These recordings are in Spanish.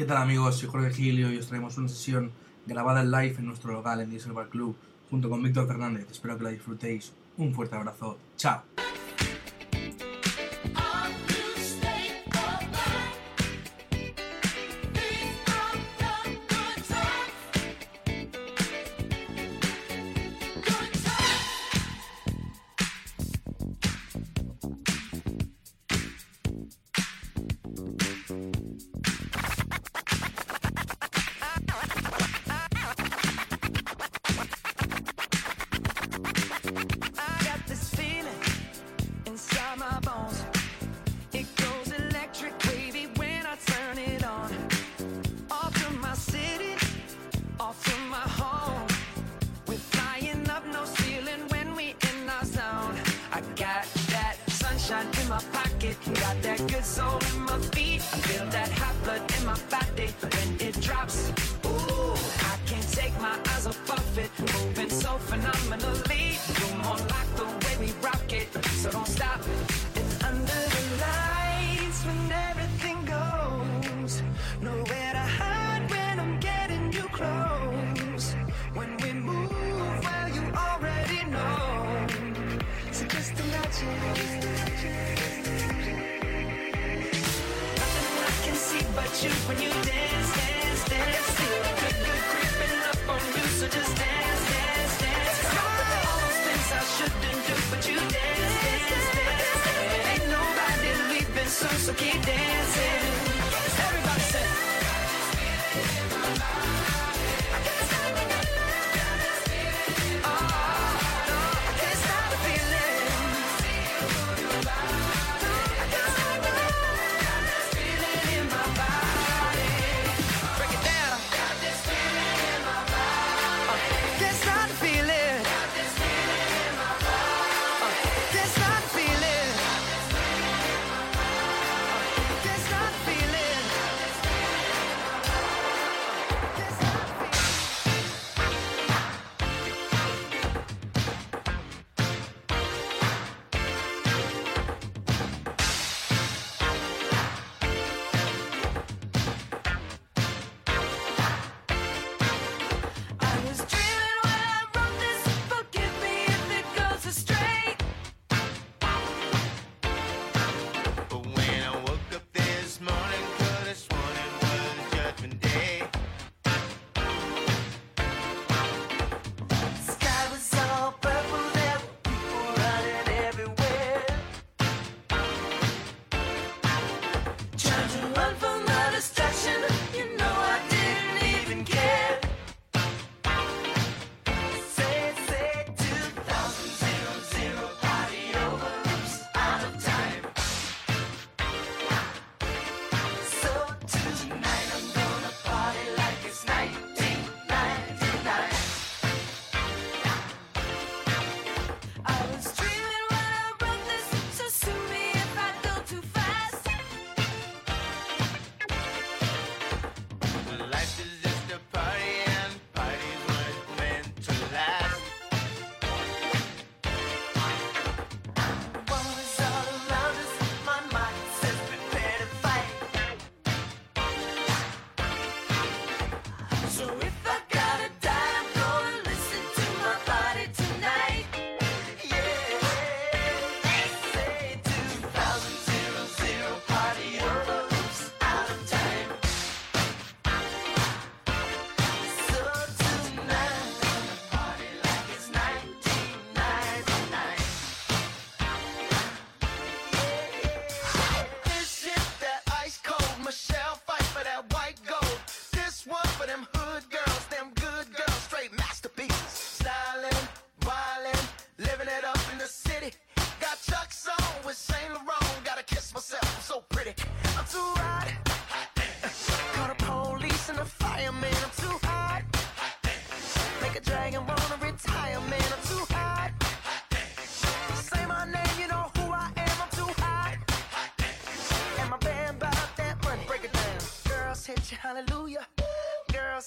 ¿Qué tal amigos? Soy Jorge Gilio y os traemos una sesión grabada en live en nuestro local en Diesel Bar Club junto con Víctor Fernández. Espero que la disfrutéis. Un fuerte abrazo. Chao.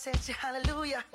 said, Hallelujah.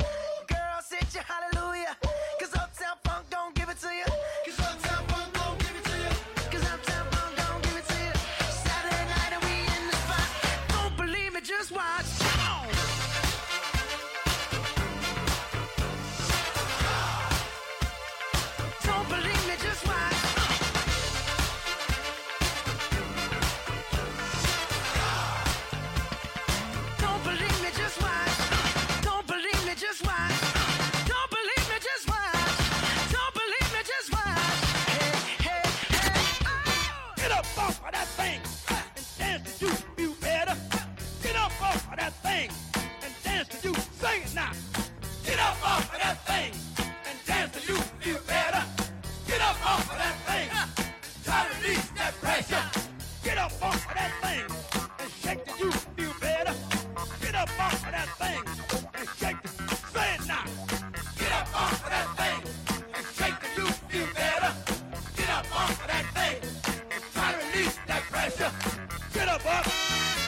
up off of that thing and shake till you feel better. Get up off of that thing and shake till say it now. Get up off of that thing and shake till you feel better. Get up off of that thing and try to release that pressure. Get up up.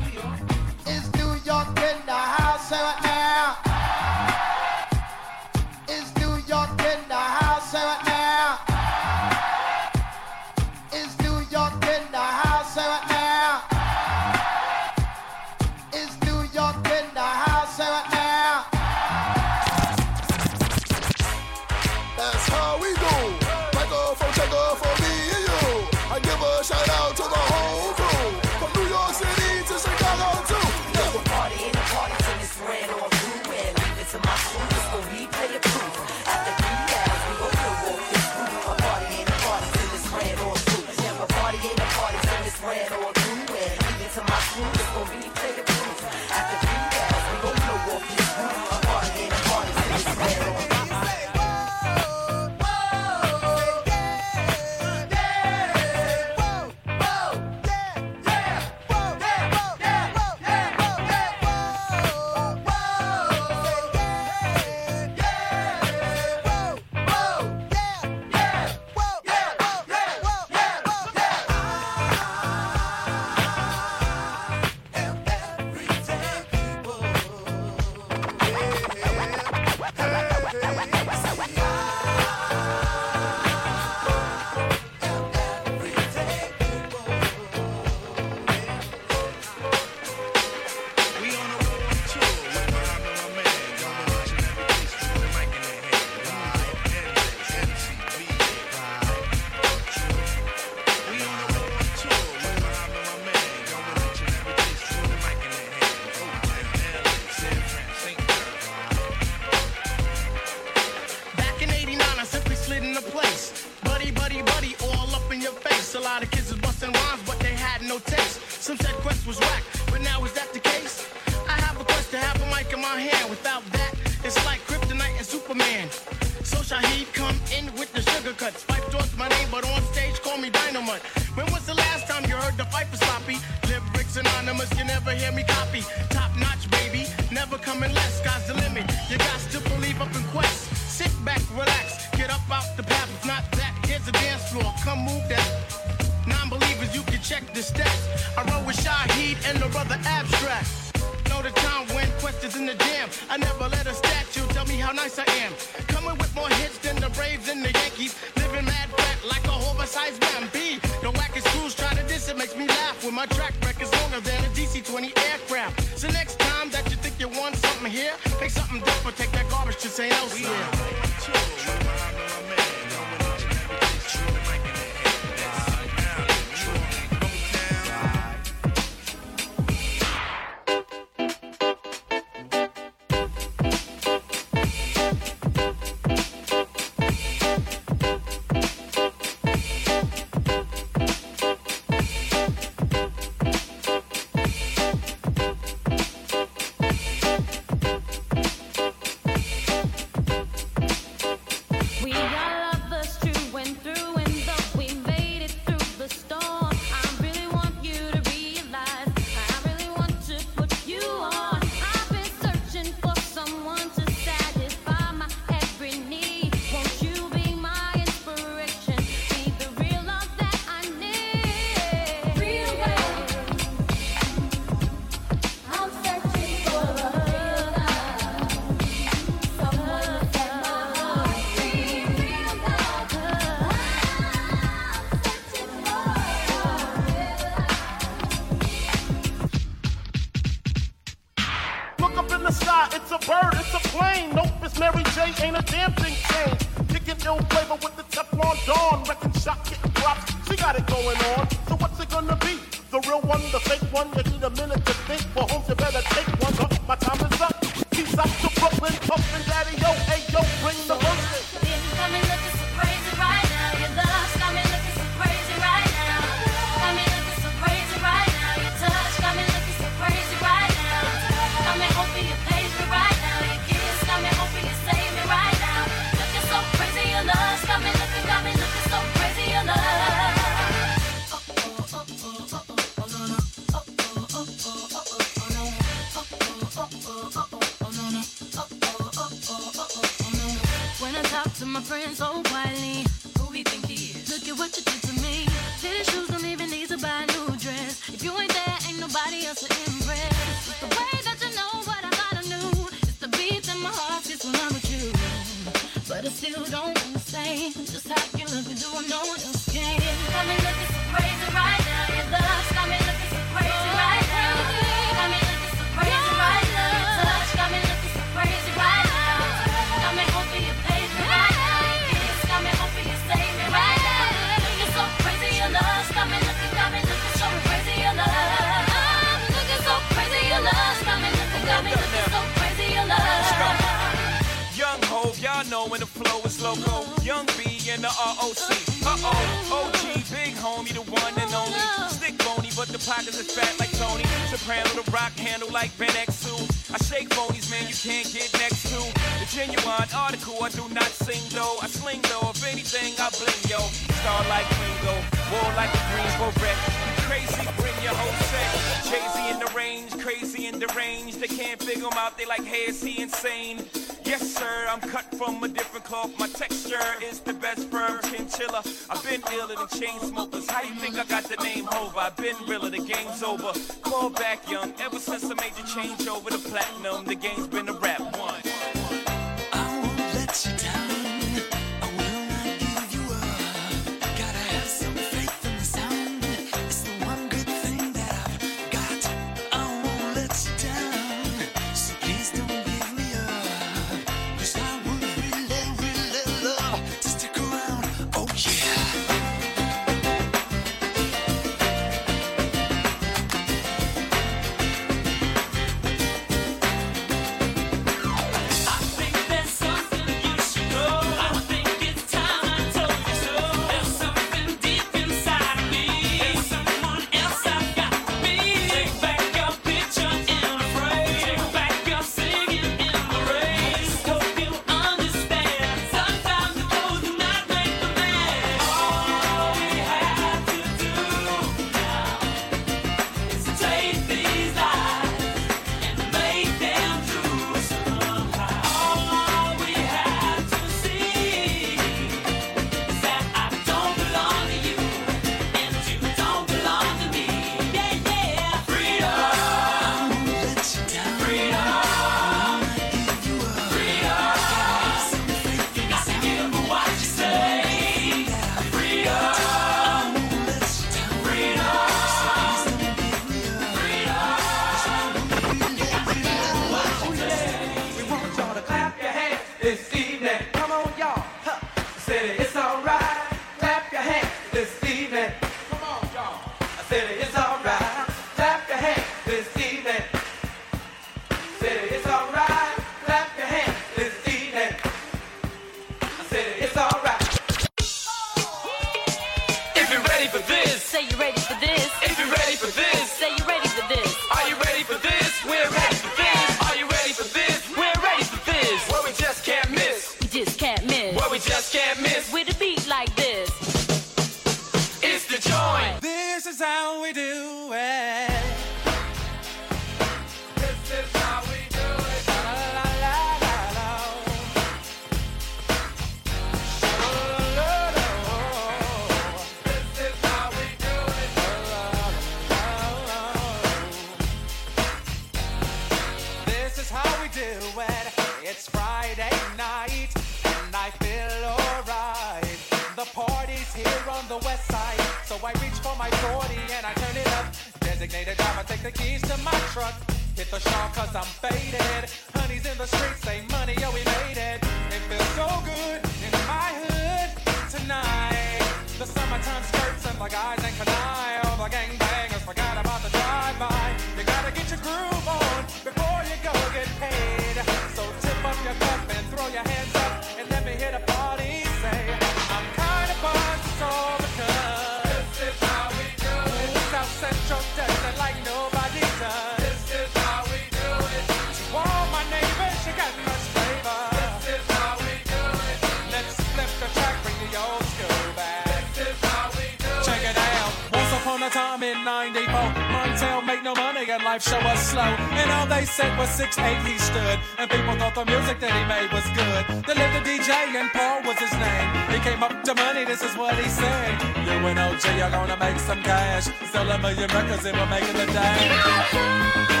no money and life show was slow. And all they said was six eight he stood. And people thought the music that he made was good. The lived a DJ and Paul was his name. He came up to money, this is what he said. You and OG are gonna make some cash. Sell a million records and we're making the day.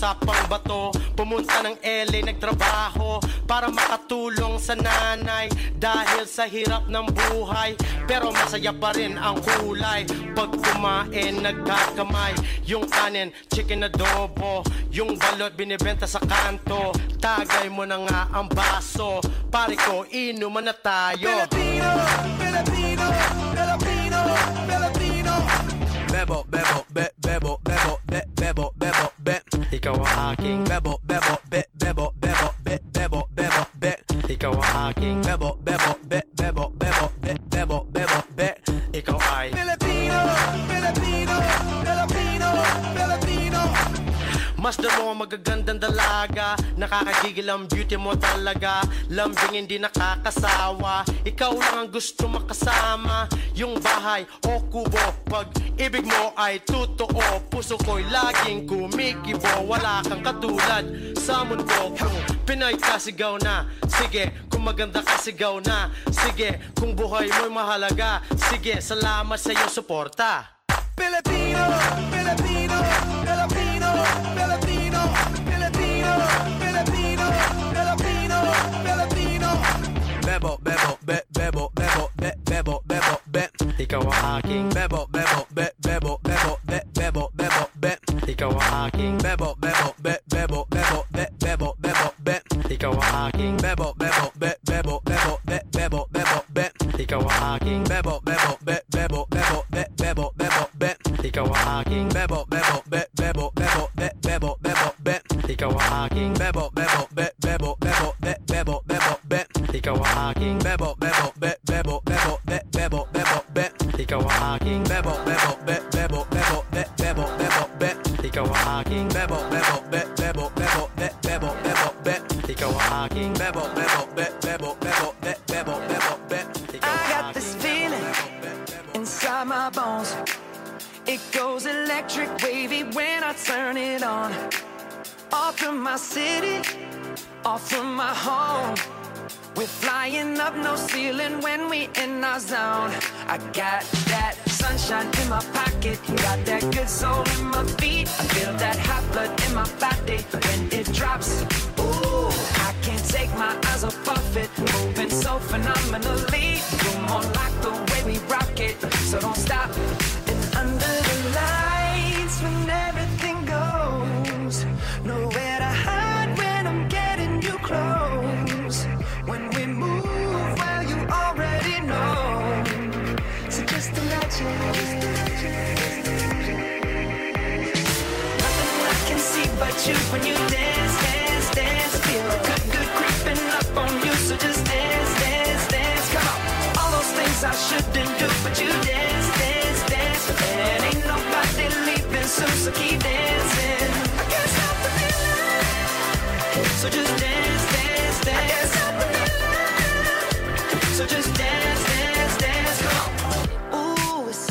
usapang bato Pumunta ng LA, nagtrabaho Para makatulong sa nanay Dahil sa hirap ng buhay. Pero masaya pa rin ang kulay. Pag kumain, nagkakamay. Yung kanin, chicken adobo. Yung balot, binibenta sa kanto. Tagay mo na nga ang baso. Pare ko, inuman na tayo. Pilipino! Alam beauty mo talaga. Lambing hindi nakakasawa. Ikaw lang ang gusto makasama. Yung bahay o kubo Pag ibig mo ay totoo. Puso ko'y laging kumikibo. Wala kang katulad sa mundo Pinay ka sigaw na. Sige, kung maganda ka sigaw na. Sige, kung buhay mo'y mahalaga. Sige, salamat sa iyong suporta. Pilipino! king. Bebo,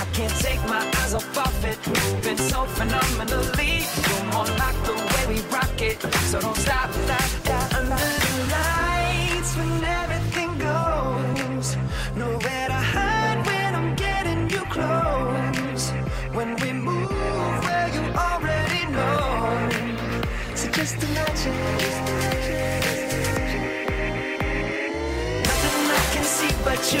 I can't take my eyes off of it. Moving so phenomenally. You're more like the way we rock it. So don't stop, stop, stop. Under the lights when everything goes. Nowhere to hide when I'm getting you close. When we move where you already know. So. Just imagine. Nothing I can see but you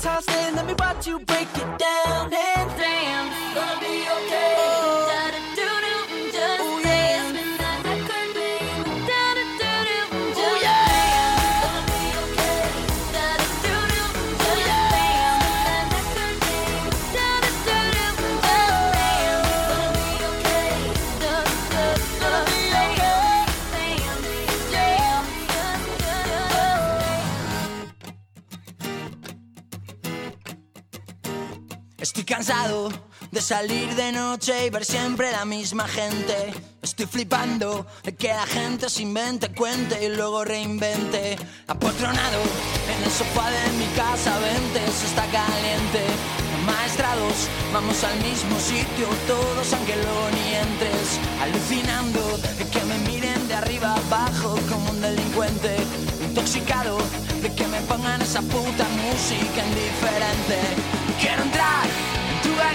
The let me watch you break it down cansado de salir de noche y ver siempre la misma gente. Estoy flipando de que la gente se invente, cuente y luego reinvente. Apotronado en el sofá de mi casa, vente, eso está caliente. Maestrados, vamos al mismo sitio, todos aunque luego ni entres. Alucinando de que me miren de arriba abajo como un delincuente. Intoxicado de que me pongan esa puta música indiferente. Quiero entrar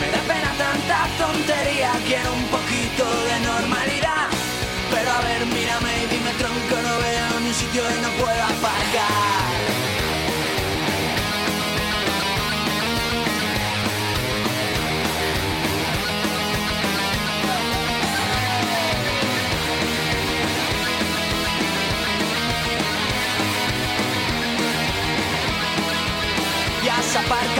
Me da pena tanta tontería, quiero un poquito de normalidad. Pero a ver, mírame y dime tronco, no veo ni sitio y no puedo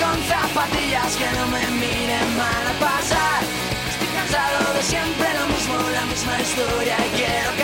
con zapatillas que no me miren mal a pasar. Estoy cansado de siempre lo mismo, la misma historia y quiero cambiar.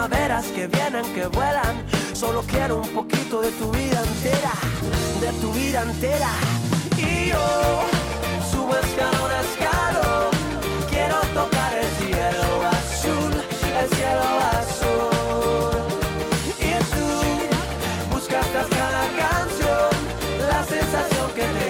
Primaveras que vienen, que vuelan. Solo quiero un poquito de tu vida entera, de tu vida entera. Y yo subo escalón a escalón. Quiero tocar el cielo azul, el cielo azul. Y tú buscas cada canción la sensación que te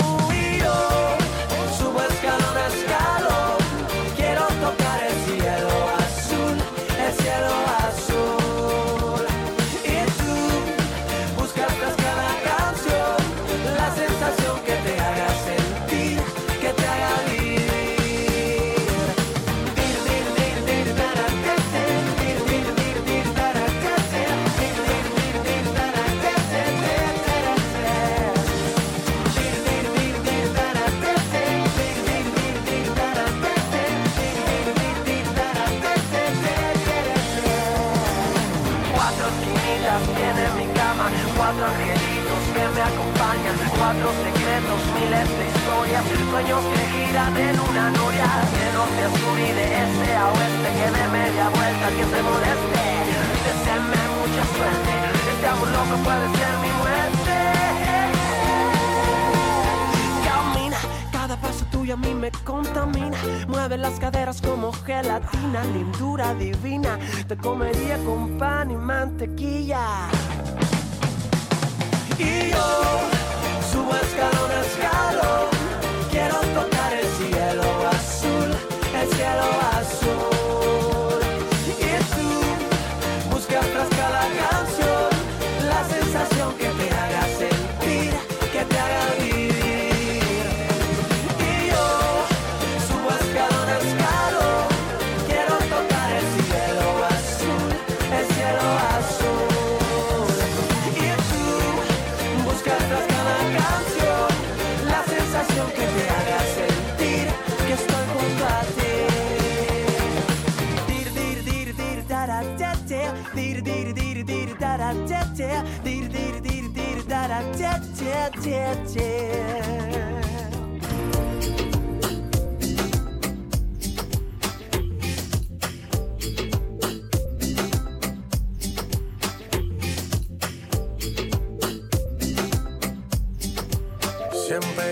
sueños que giran en una noria, de norte a sur y de este a oeste, que de media vuelta que se moleste, deseenme mucha suerte, este amor loco puede ser mi muerte. Camina, cada paso tuyo a mí me contamina. Mueve las caderas como gelatina, lindura divina. Te comería con pan y mantequilla. Y yo subo escalón el cielo azul.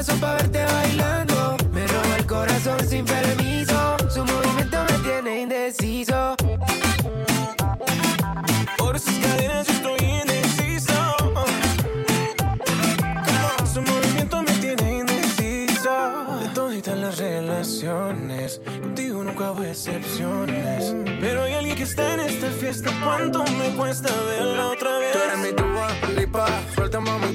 una razón para verte bailando. Me roba el corazón sin permiso. Su movimiento me tiene indeciso. Por sus cadenas yo estoy indeciso. Su movimiento me tiene indeciso. De toditas las relaciones, contigo nunca hubo excepciones. Pero hay alguien que está en esta fiesta. ¿Cuánto me cuesta verla otra vez? Tú eres mi tuba, lipa. Suelta, mami,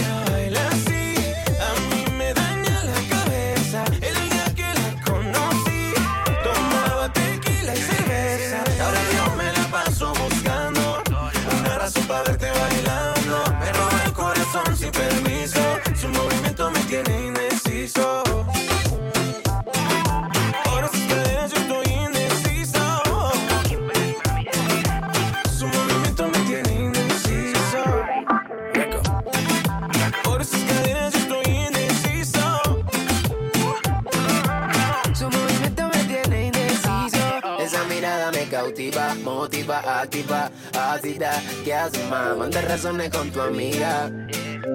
para mirada me cautiva, motiva, activa, ácida. ¿Qué haces, más? Manda razones con tu amiga.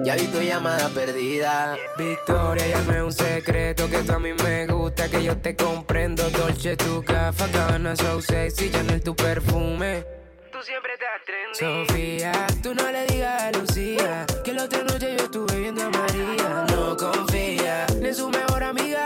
Ya vi tu llamada perdida. Victoria, llame un secreto que tú a mí me gusta, que yo te comprendo. Dolce, tu café, cabana, so sexy, Chanel, tu perfume. Tú siempre estás trendy. Sofía, tú no le digas a Lucía que la otra noche yo estuve viendo a María. No confía, ni su mejor amiga,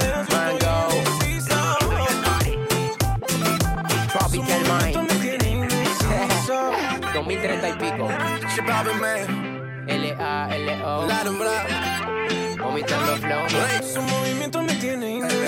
2030 y pico. L-A-L-O. Vomitando flow. Su movimiento me tiene El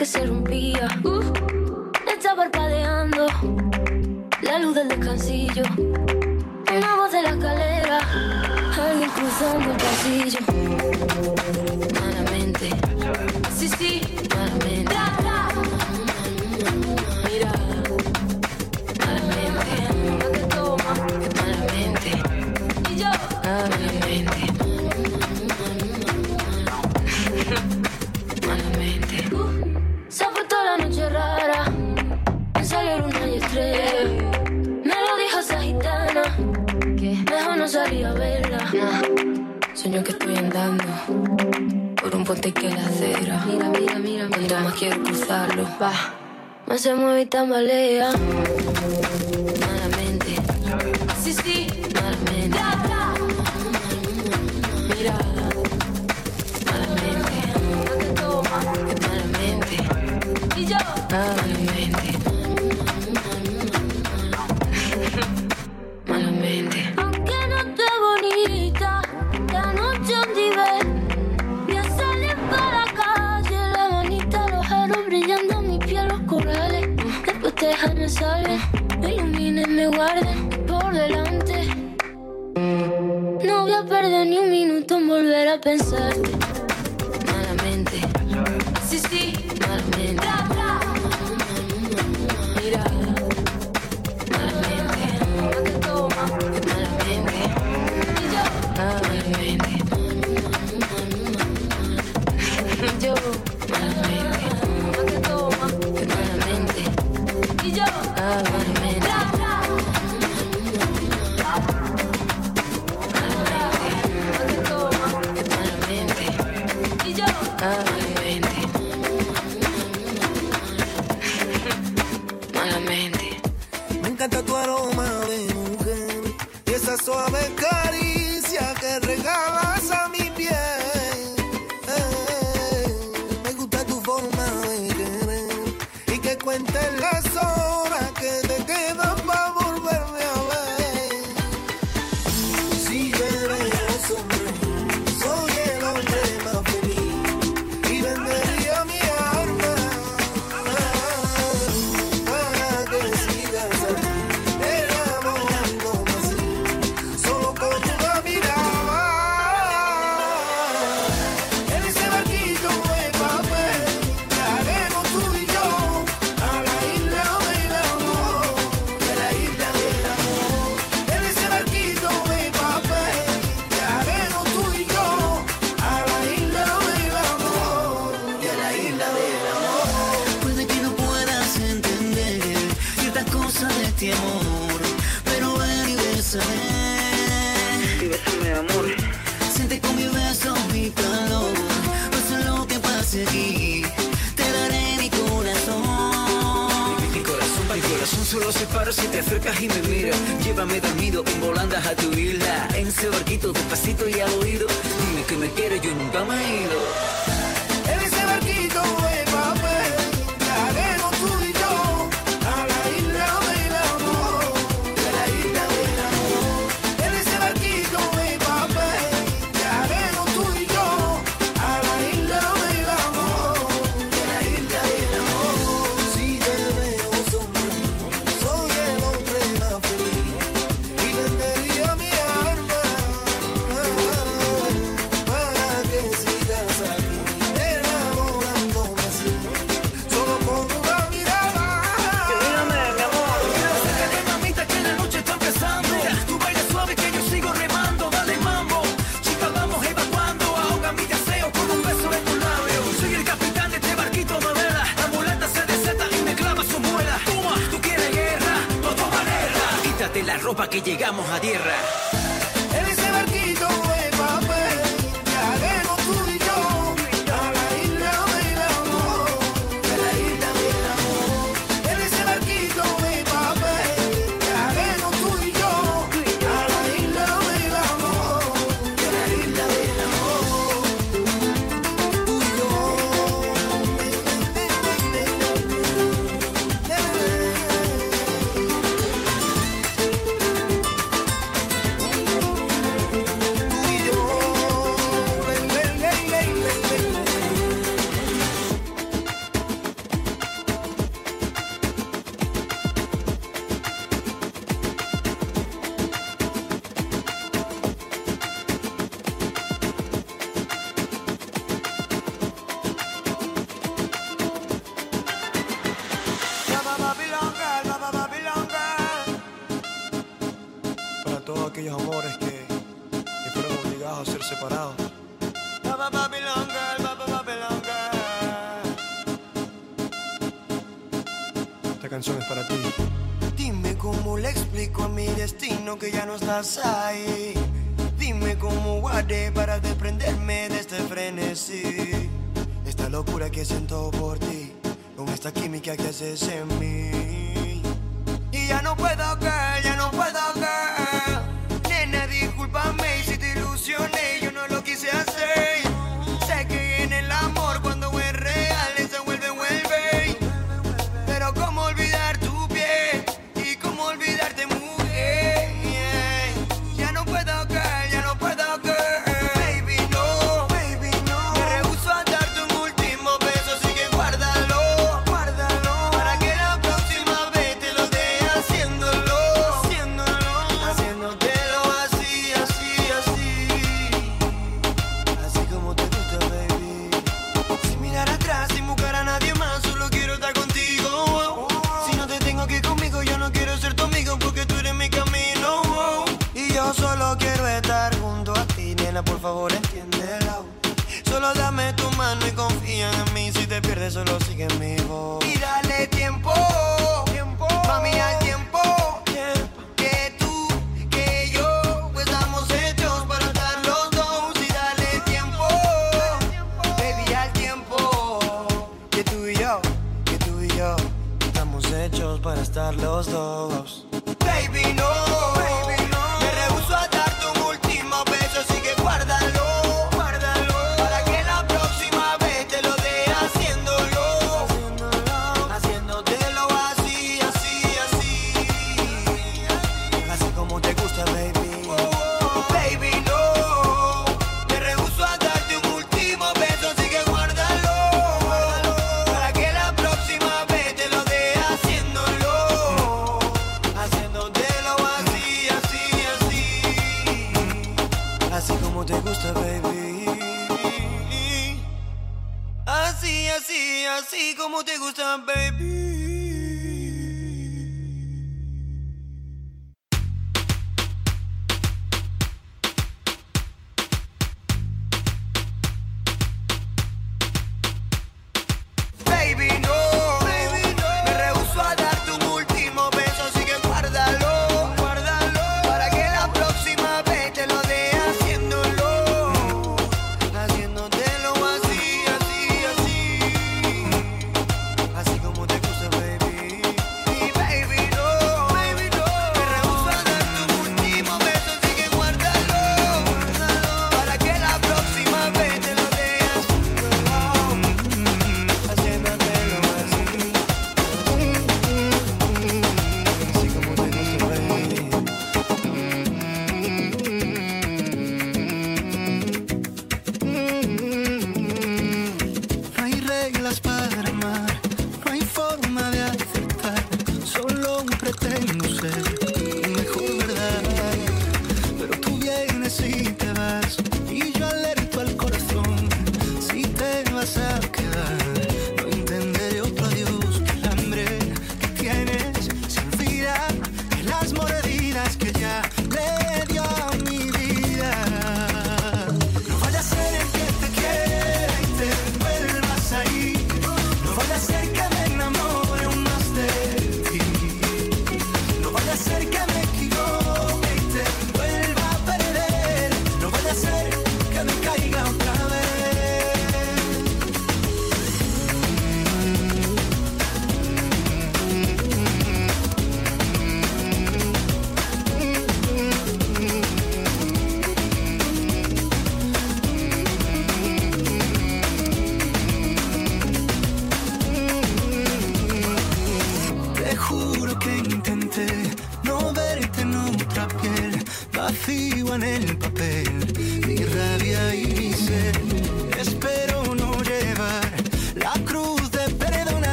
que se rompía. Uh, está parpadeando la luz del descansillo. Una voz de la escalera, alguien cruzando el pasillo. Malamente, sí, sí, malamente. andando por un puente que la acera. Mira, mira, mira, Cuanto más quiero cruzarlo, va. Más se mueve y tambalea. Malamente. Sí, sí. Malamente. Mira. Malamente. Malamente. Y yo. Ah.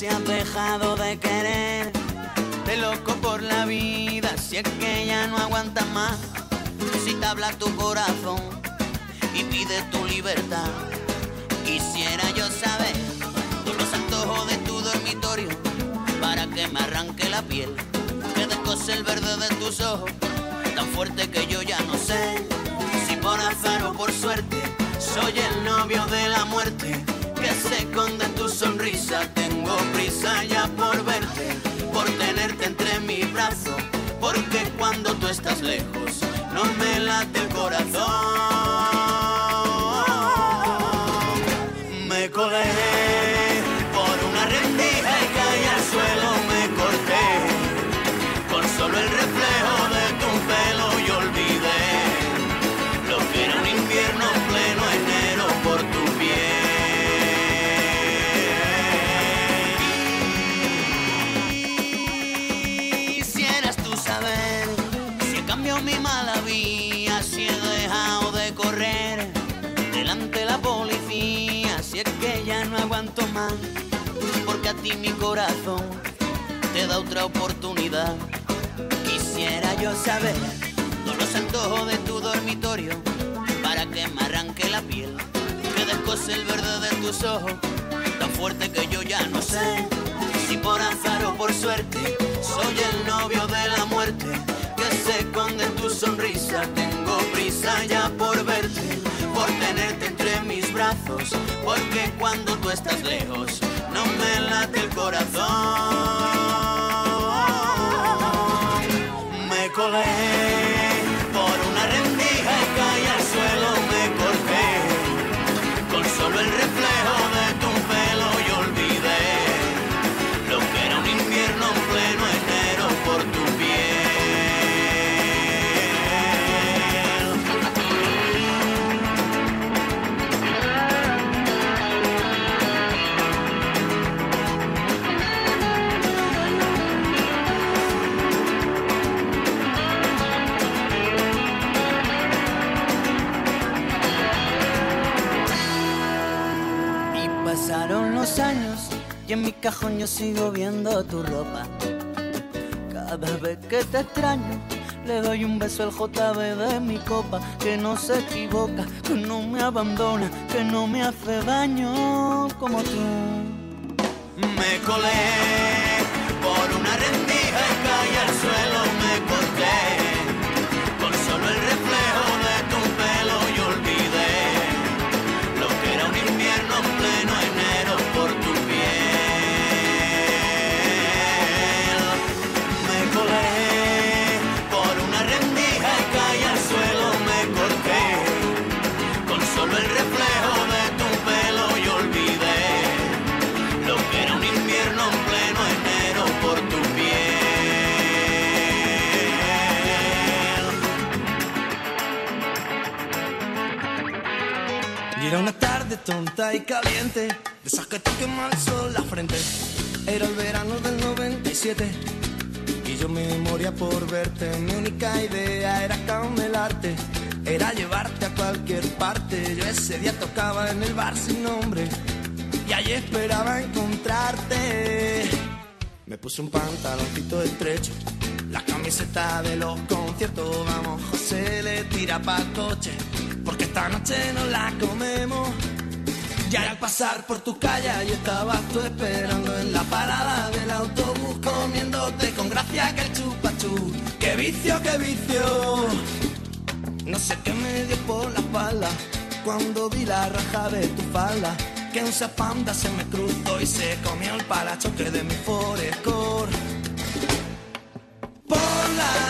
Si has dejado de querer. Te loco por la vida, si es que ya no aguantas más. Si te habla tu corazón y pide tu libertad. Quisiera yo saber los antojos de tu dormitorio para que me arranque la piel, que descose el verde de tus ojos, tan fuerte que yo ya no sé si por azar o por suerte soy el novio de la muerte que se esconde en tu sonrisa. Ya por verte, por tenerte entre mis brazos, porque cuando tú estás lejos no me late el corazón. Ti mi corazón te da otra oportunidad. Quisiera yo saber todos los antojos de tu dormitorio para que me arranque la piel, que descose el verde de tus ojos, tan fuerte que yo ya no sé si por azar o por suerte soy el novio de la muerte que se esconde en tu sonrisa. Tengo prisa ya por verte, por tenerte entre mis brazos, porque cuando tú estás lejos no me el corazón. Y en mi cajón yo sigo viendo tu ropa. Cada vez que te extraño, le doy un beso al JB de mi copa, que no se equivoca, que no me abandona, que no me hace daño como tú. Me colé por una rendija y caí al suelo, Era una tarde tonta y caliente, de esas que te quema sol la frente. Era el verano del 97 y yo me moría por verte. Mi única idea era camelarte, era llevarte a cualquier parte. Yo ese día tocaba en el bar sin nombre y allí esperaba encontrarte. Me puse un pantaloncito estrecho, la camiseta de los conciertos. Vamos, José le tira pa' coche, porque esta noche nos la comemos. Y al pasar por tu calle, y estabas tú esperando en la parada del autobús, comiéndote con gracia que el chupachú. ¡Qué vicio, qué vicio! No sé qué me dio por la espalda cuando vi la raja de tu falda. Que un panda se me cruzó y se comió el parachoque de mi forescore. Por la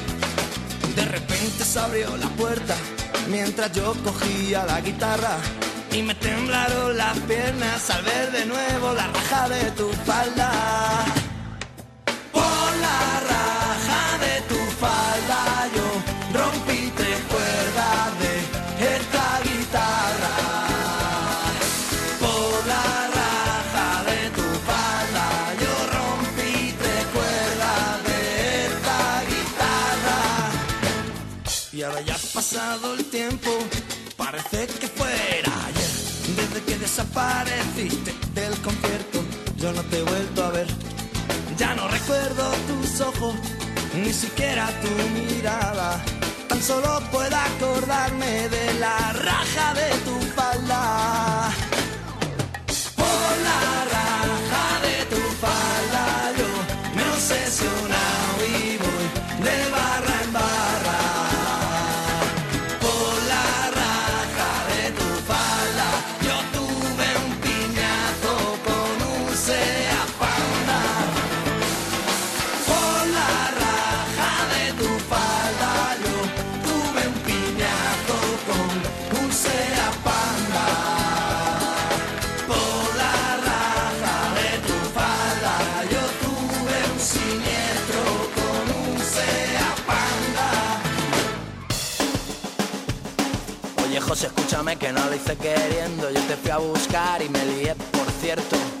Repente se abrió la puerta mientras yo cogía la guitarra y me temblaron las piernas al ver de nuevo la raja de tu falda. Por la raja de tu falda yo rompí pasado el tiempo, parece que fuera ayer. Desde que desapareciste del concierto, yo no te he vuelto a ver. Ya no recuerdo tus ojos, ni siquiera tu mirada. Tan solo puedo acordarme de la raja de tu falda. Que no lo hice queriendo. Yo te fui a buscar y me lié, por cierto.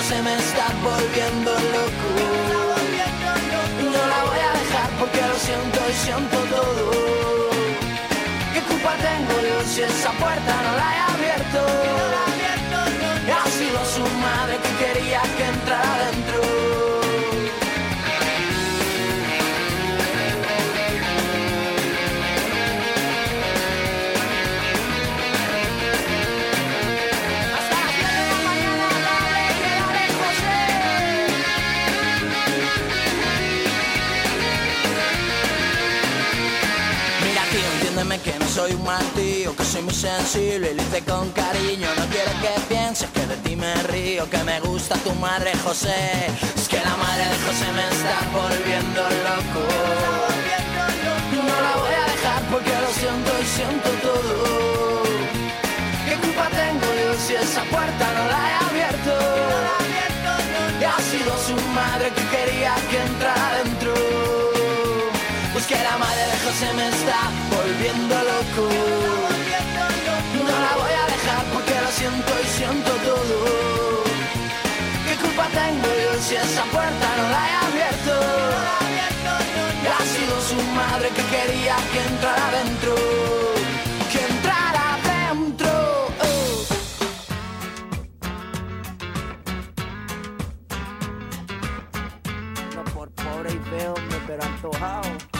José me está volviendo loco. No la voy a dejar porque lo siento y siento todo. ¿Qué culpa tengo yo si esa puerta no la he lo hice con cariño No quiero que pienses que de ti me río Que me gusta tu madre José Es que la madre de José me está volviendo loco No la voy a dejar porque lo siento y siento todo ¿Qué culpa tengo yo si esa puerta no la he abierto? Y ha sido su madre que quería que entrara dentro pues que la madre de José me está volviendo loco siento y siento todo. ¿Qué culpa tengo yo si esa puerta no la he abierto? Ha sido su madre que quería que entrara adentro. Que entrara adentro. Oh. No por pobre y veo, pero antojado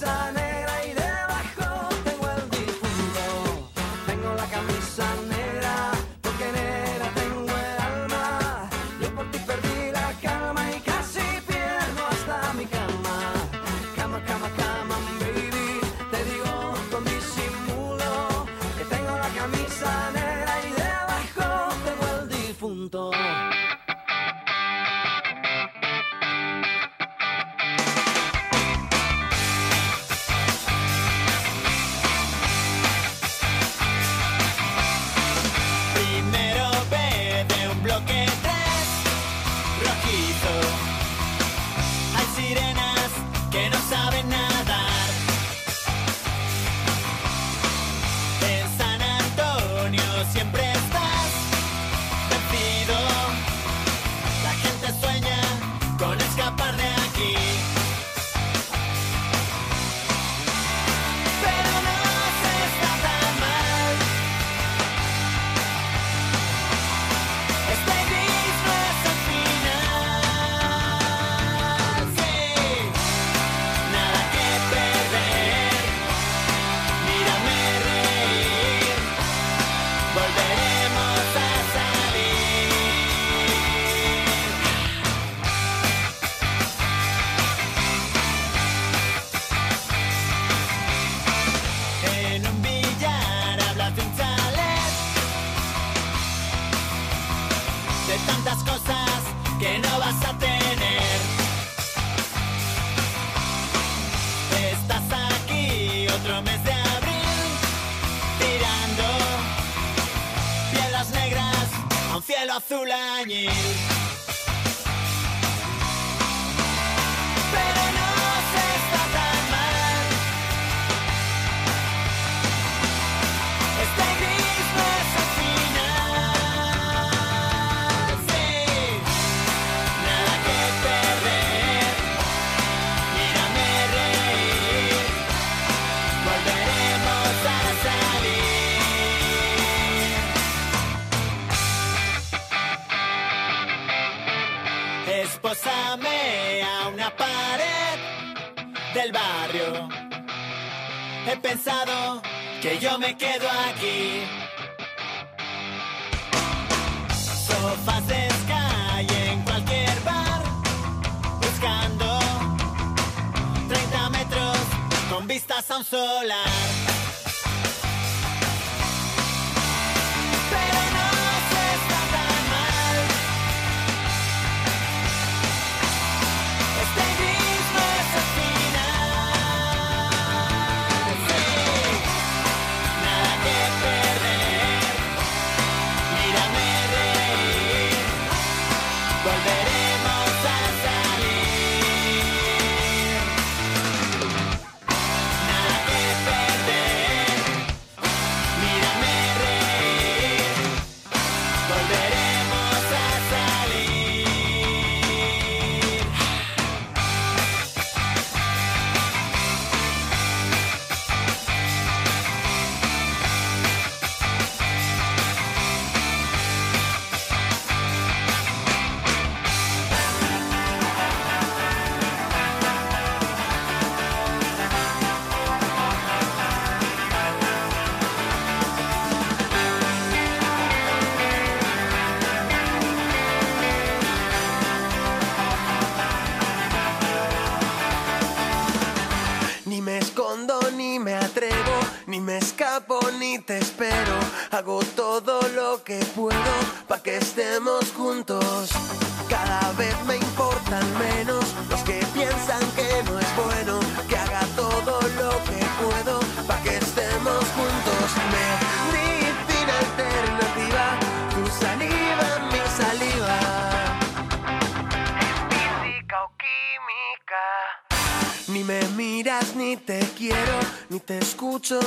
sun azul añil. he pensado que yo me quedo aquí. Sofás de Sky en cualquier bar, buscando 30 metros con vistas a un solar. juntos. Cada vez me importan menos los que piensan que no es bueno que haga todo lo que puedo para que estemos juntos. Medicina alternativa, tu saliva, mi saliva. Es física o química. Ni me miras, ni te quiero, ni te escucho,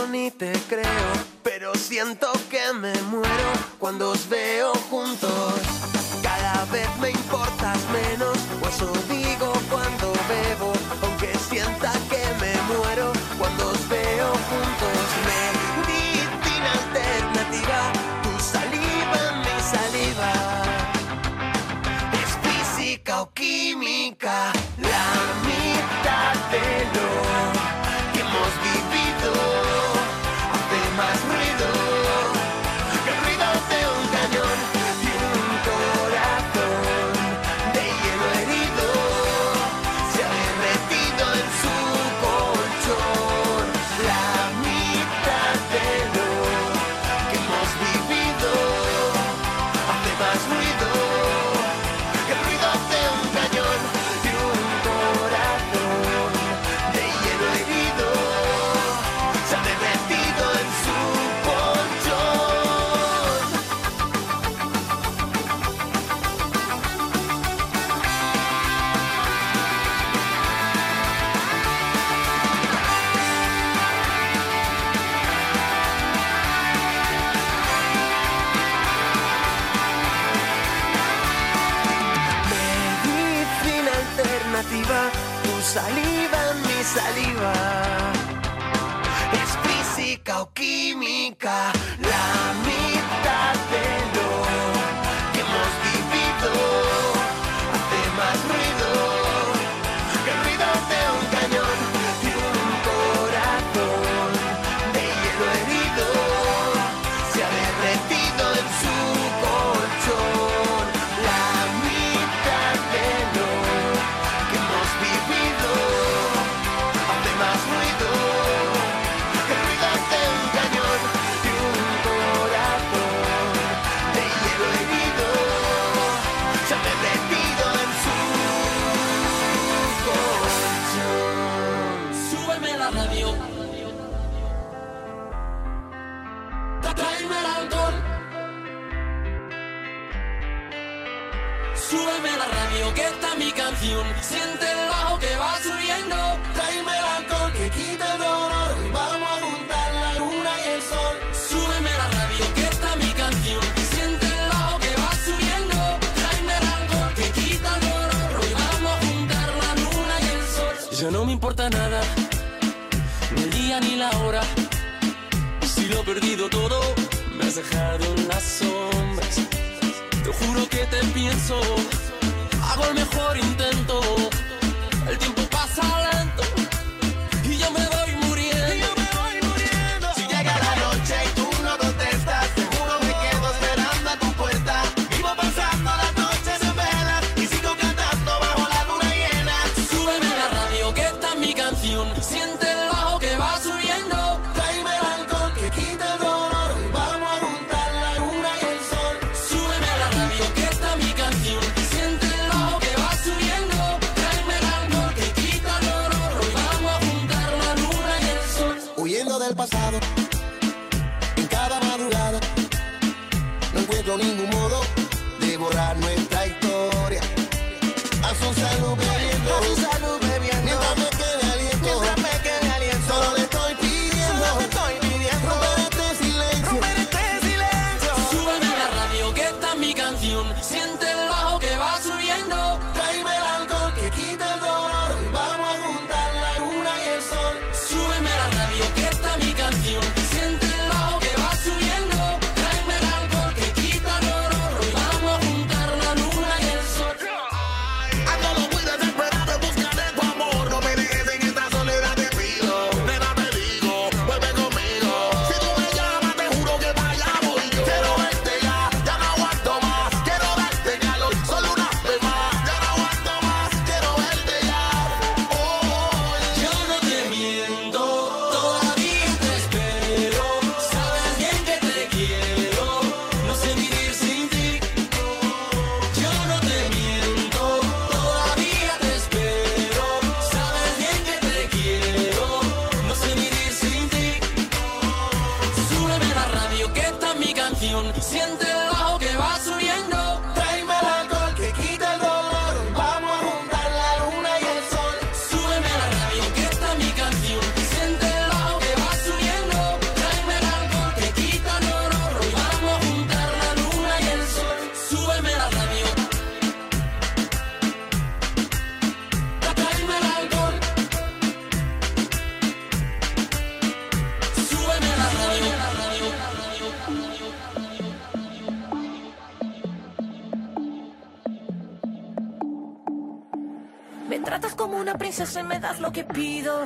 que pido.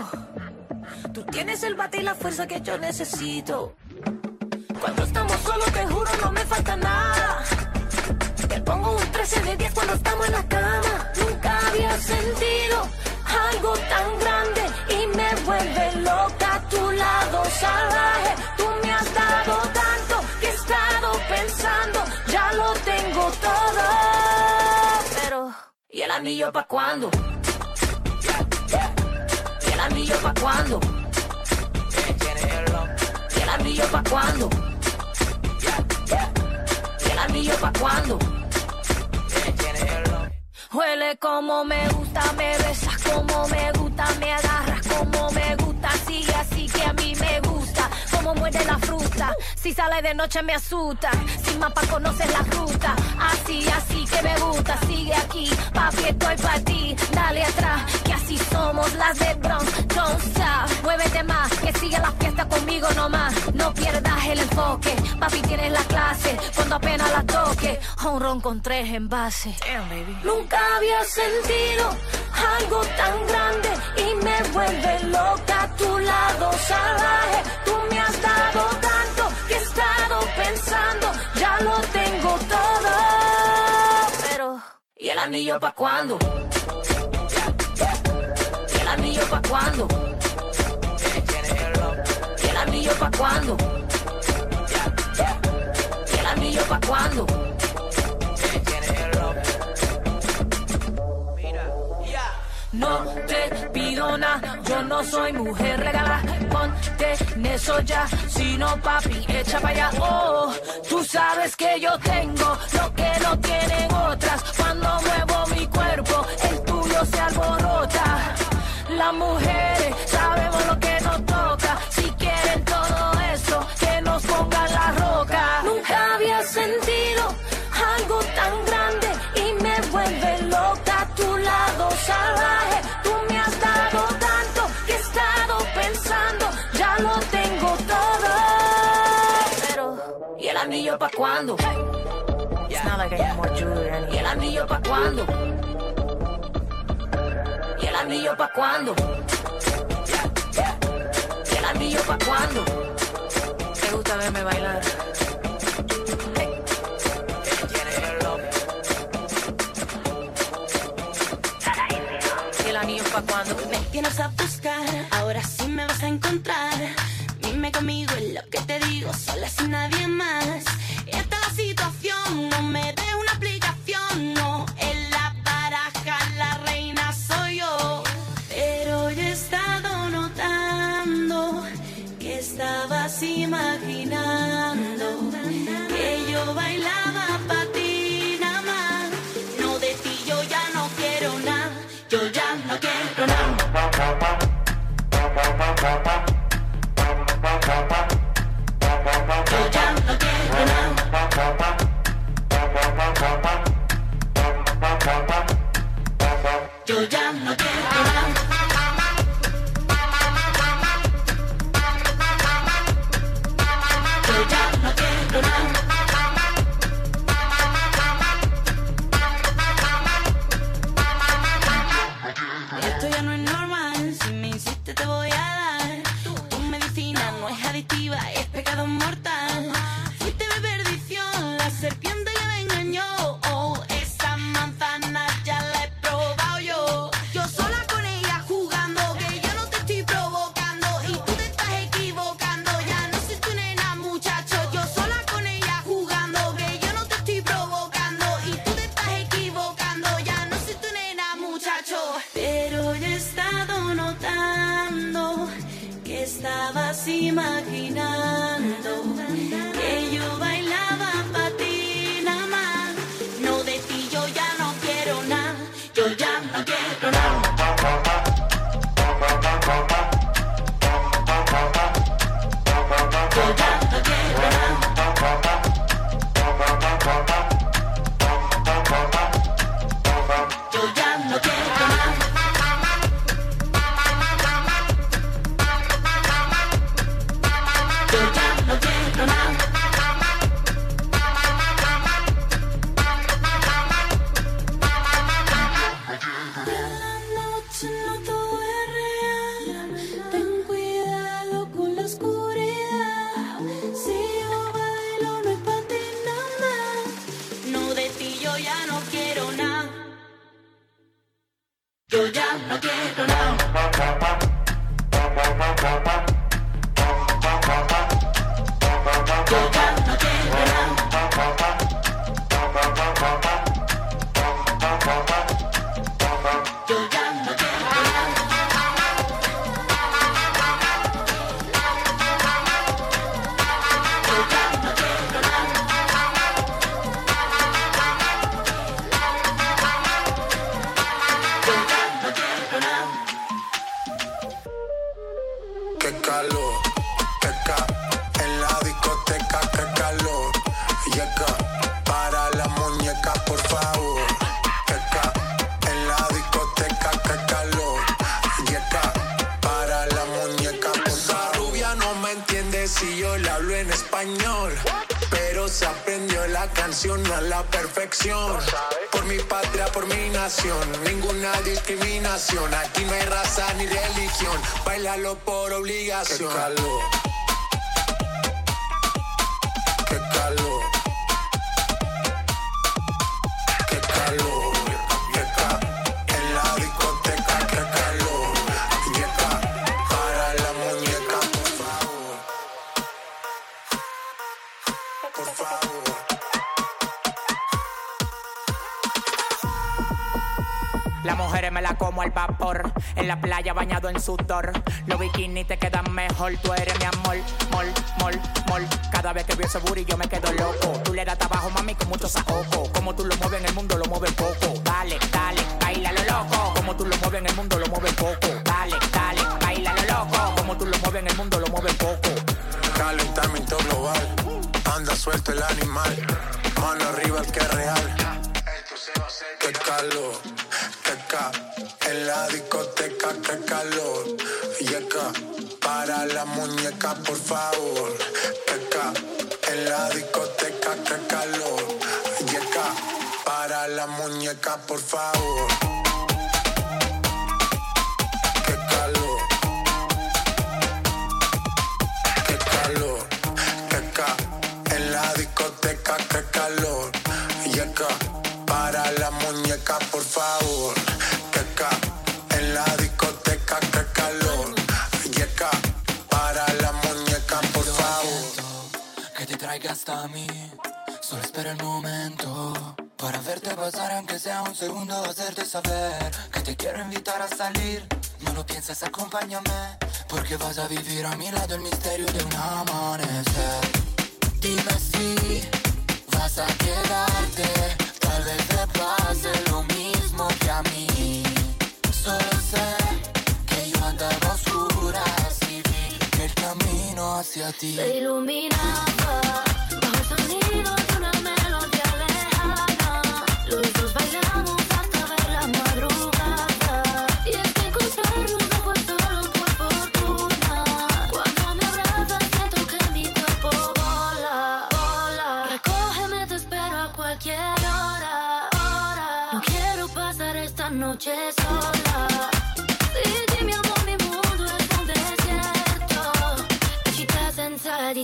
Tú tienes el bate y la fuerza que yo necesito. noche me asusta. Sin mapa conoces la ruta. Así, así que me gusta. Sigue aquí, papi, estoy para ti. Dale atrás, que así somos las de Bronx. Don't stop, muévete más. Que sigue la fiesta conmigo nomás. No pierdas el enfoque. Papi, tienes la clase. Cuando apenas la toque. Un ron con tres envases. Nunca había sentido algo tan grande. Y me vuelve loca tu lado salvaje. Tú me has dado tanto que pensando, ya lo tengo todo. Pero, ¿y el anillo pa' cuándo? ¿Y el anillo pa' cuándo? ¿Y el anillo pa' cuándo? ¿Y el anillo pa' cuándo? No te pido nada, yo no soy mujer regalada. Ponte en eso ya, sino pa' echa para allá, oh. Tú sabes que yo tengo lo que no tienen otras. Cuando muevo mi cuerpo, el tuyo se alborota. Las mujeres saben anillo pa' cuándo? Hey. It's not like I have more jewelry ¿Y el anillo pa' cuándo? ¿Y el anillo pa' cuándo? ¿Y el anillo pa' cuándo? Te gusta verme bailar. cuando me tienes a buscar, ahora sí me vas a encontrar. Dime conmigo el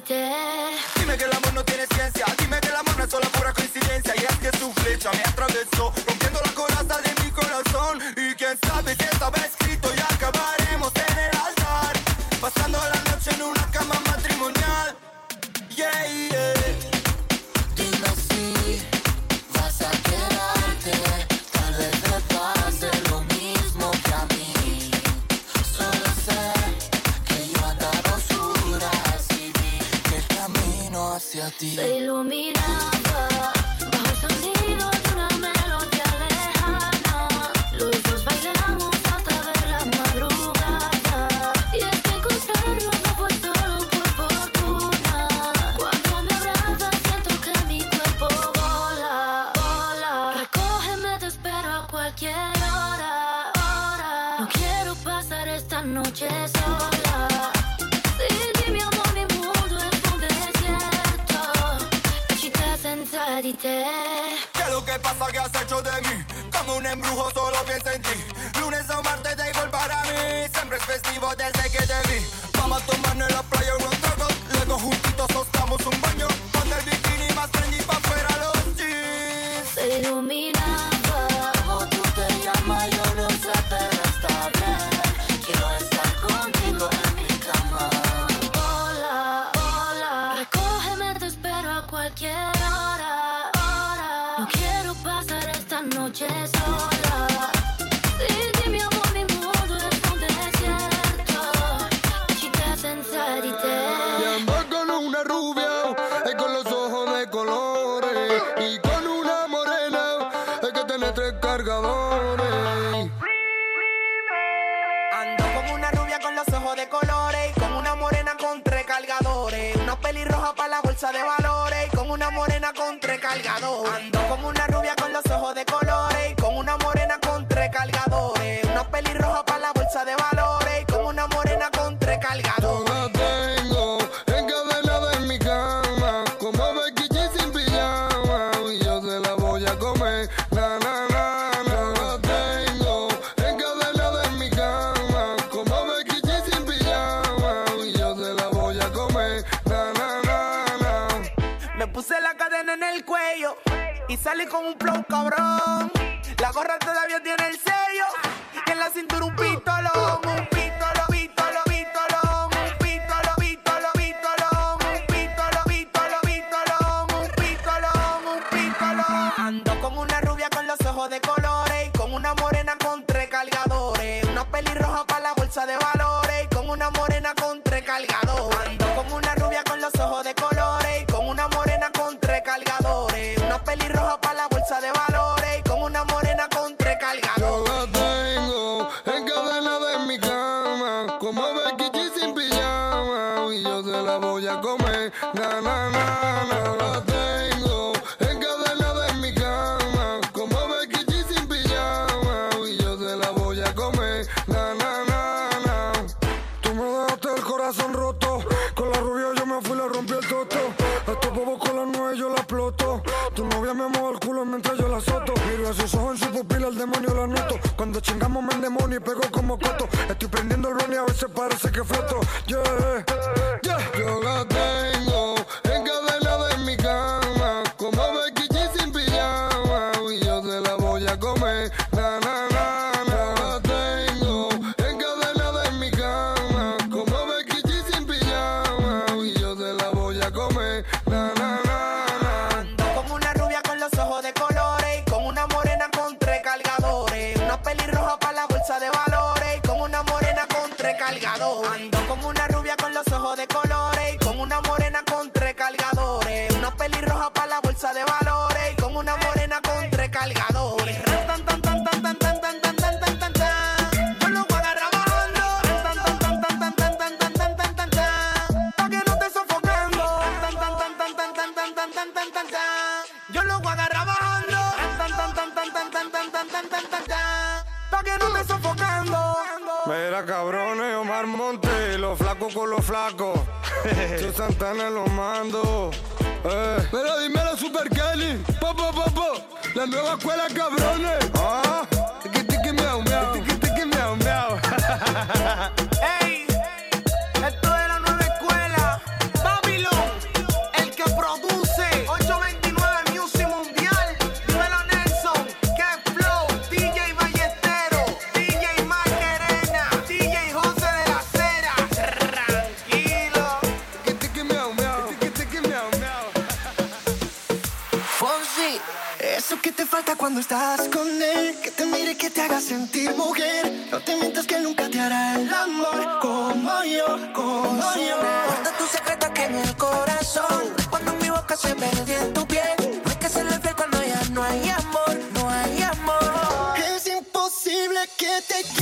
Dime que el amor no tiene ciencia, dime que el amor no es solo pura coincidencia. Y es que su flecha me atravesó, rompiendo la coraza de mi corazón. Y quién sabe si esta vez que te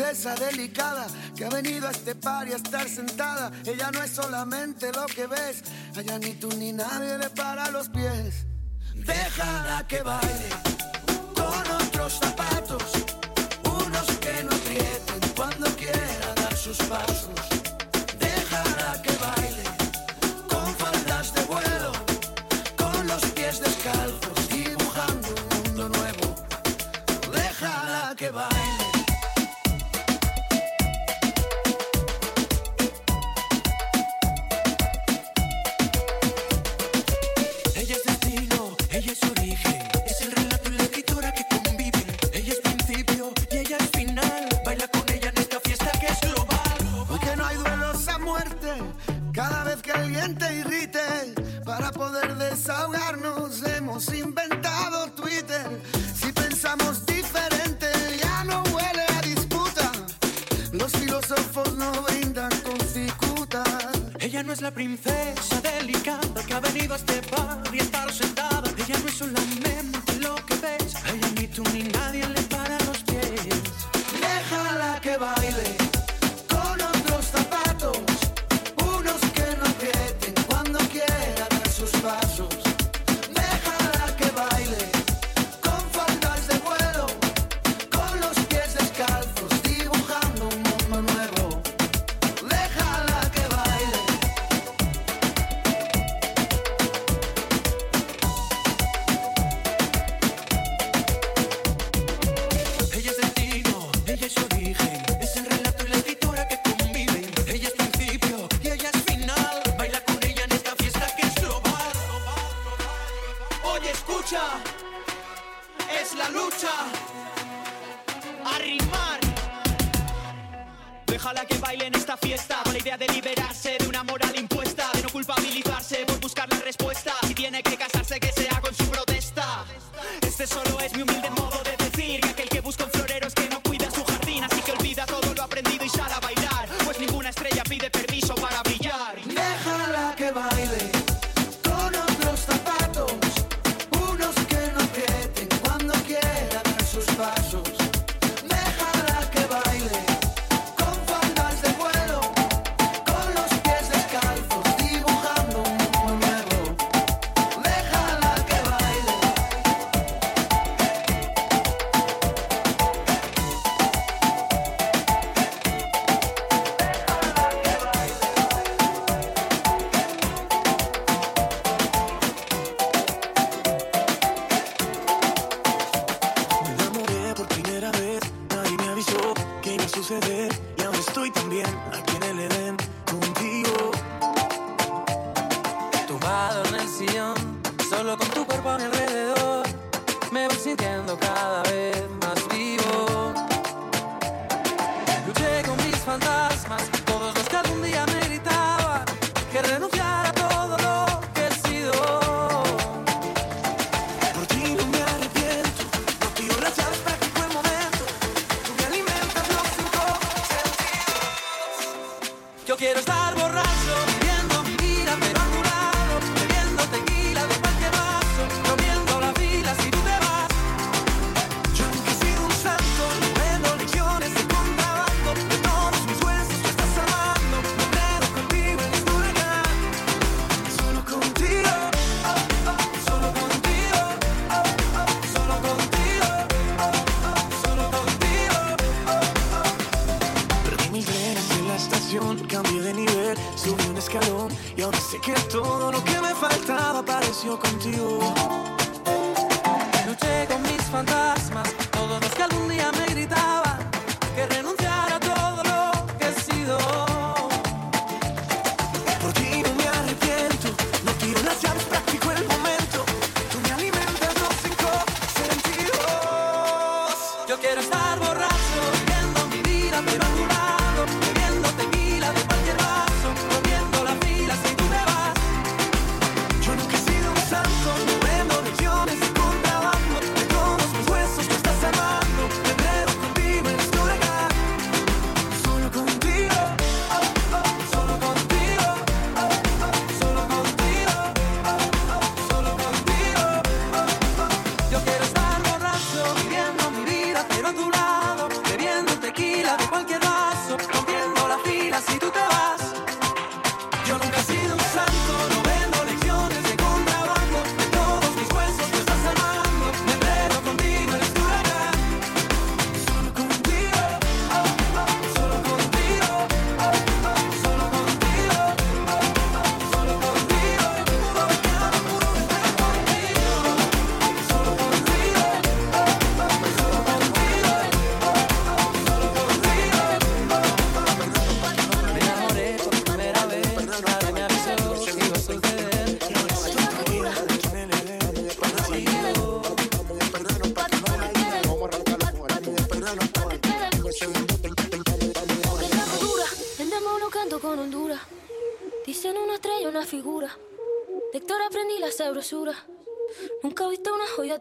princesa delicada que ha venido a este par y a estar sentada. Ella no es solamente lo que ves, allá ni tú ni nadie le para los pies. Déjala que baile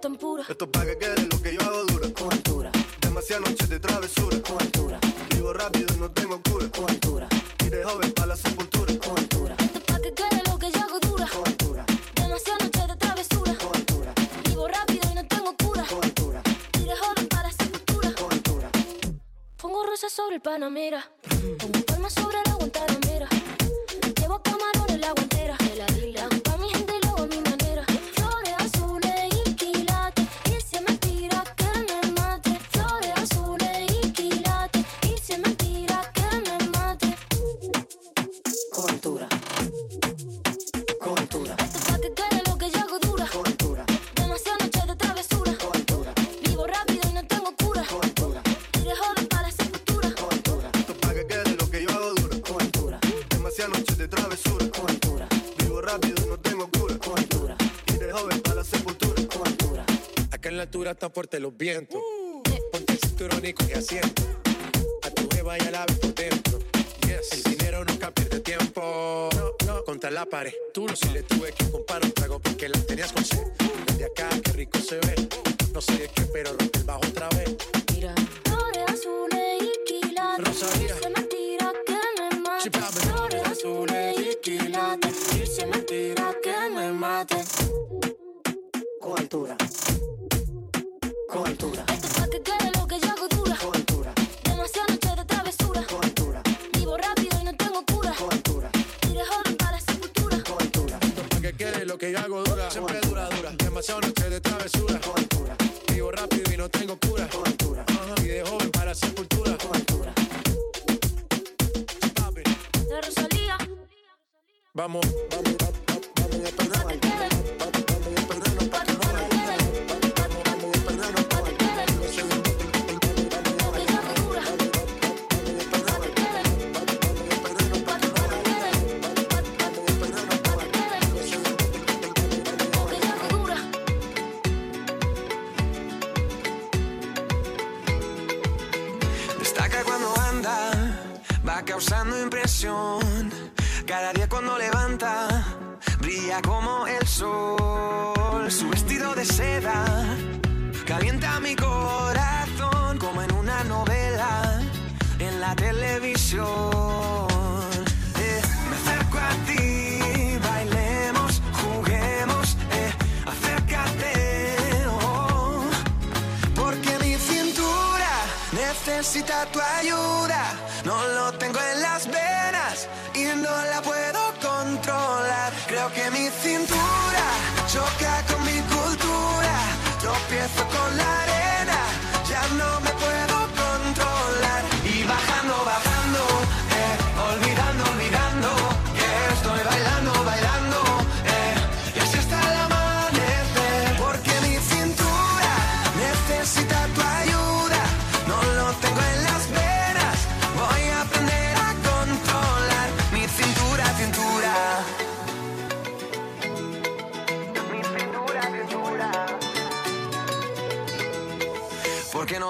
Tan pura. Esto es para que quede soporte los vientos. Uh. Ponte el cinturón y asiento. A tu jeva ya la ves por dentro. Yes. El dinero nunca pierde tiempo. No, no. Contra la pared. Tú lo no. si le che mi cintura, gioca con mi cultura, tropiezo con la rete.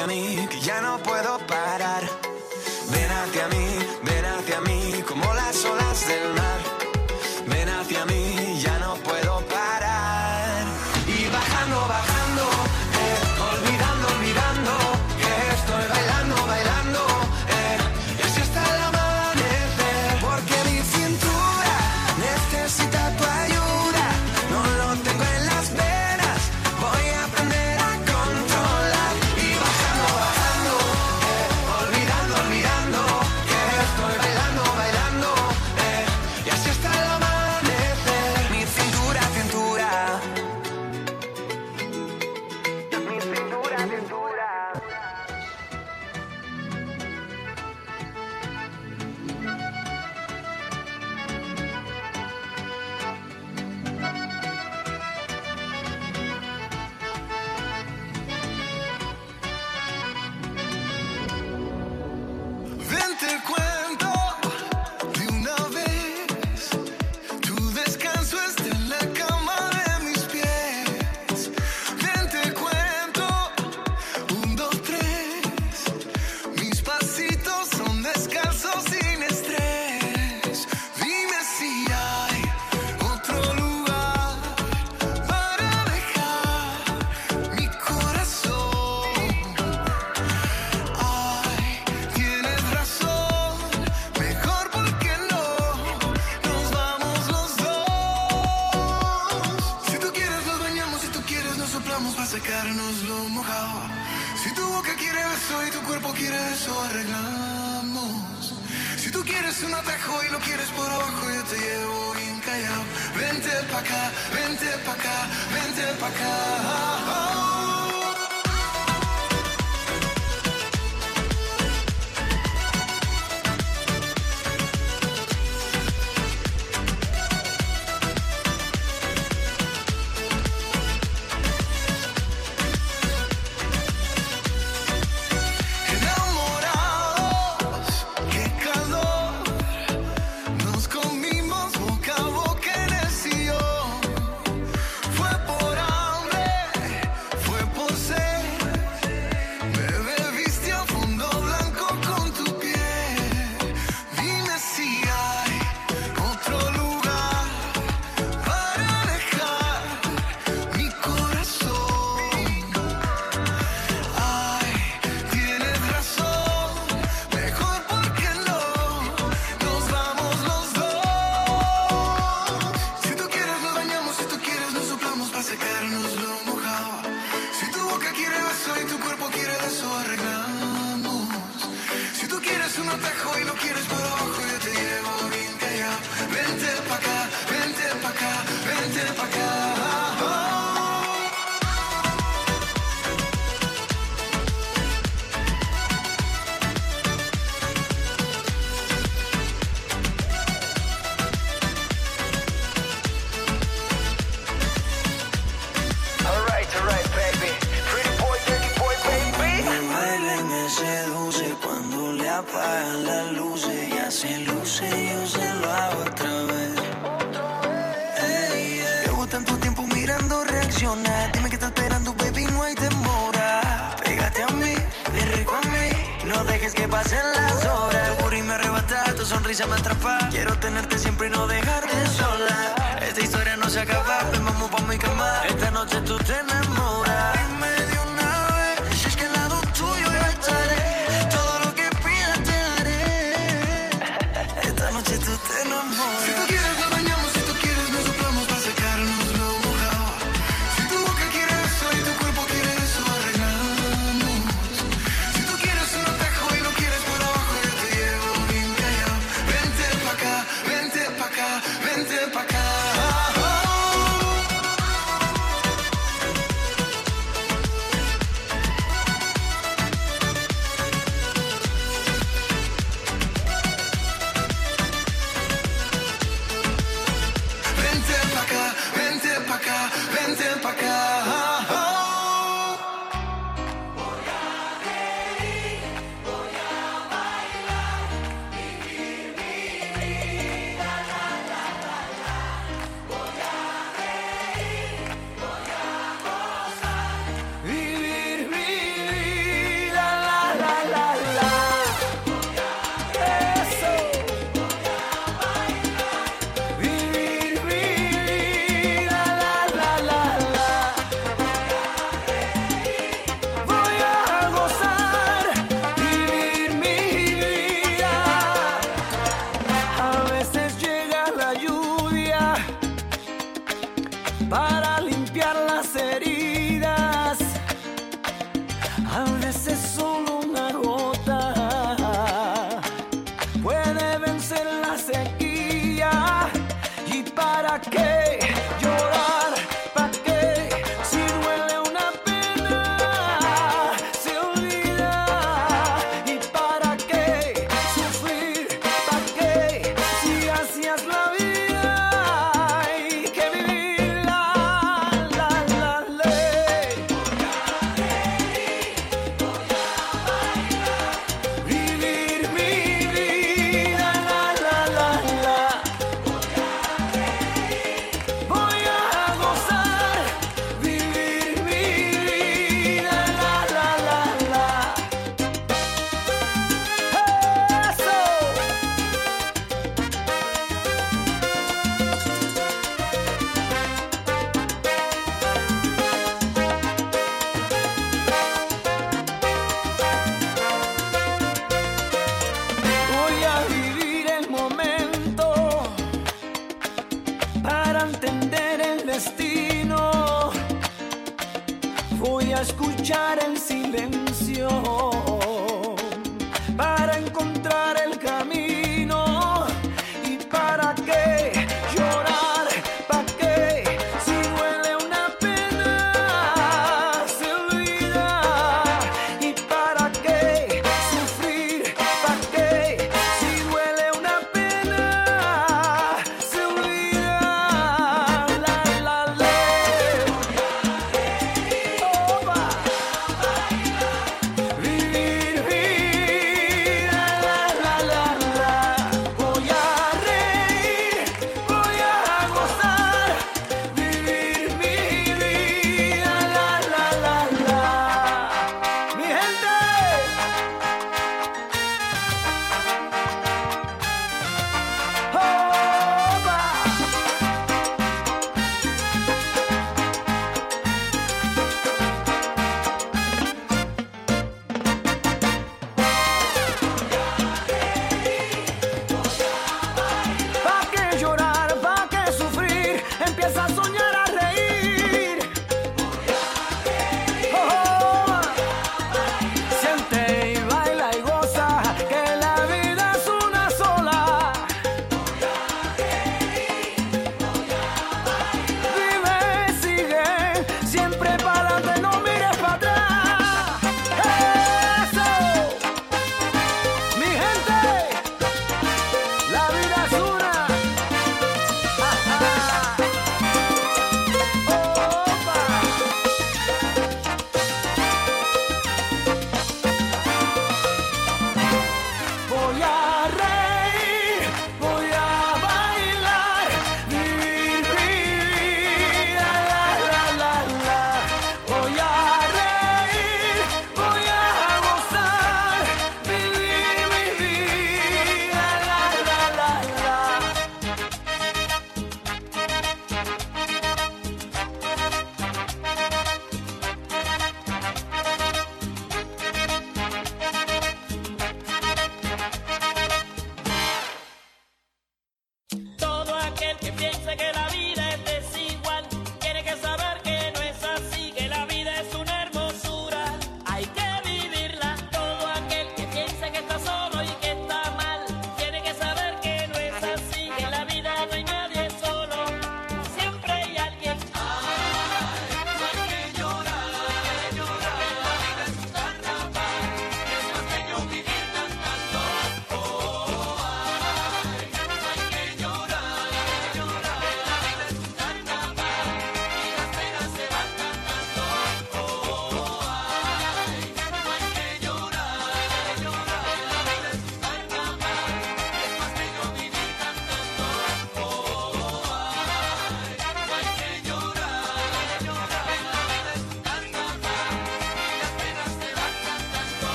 hacia mí, que ya no puedo parar. Ven hacia mí.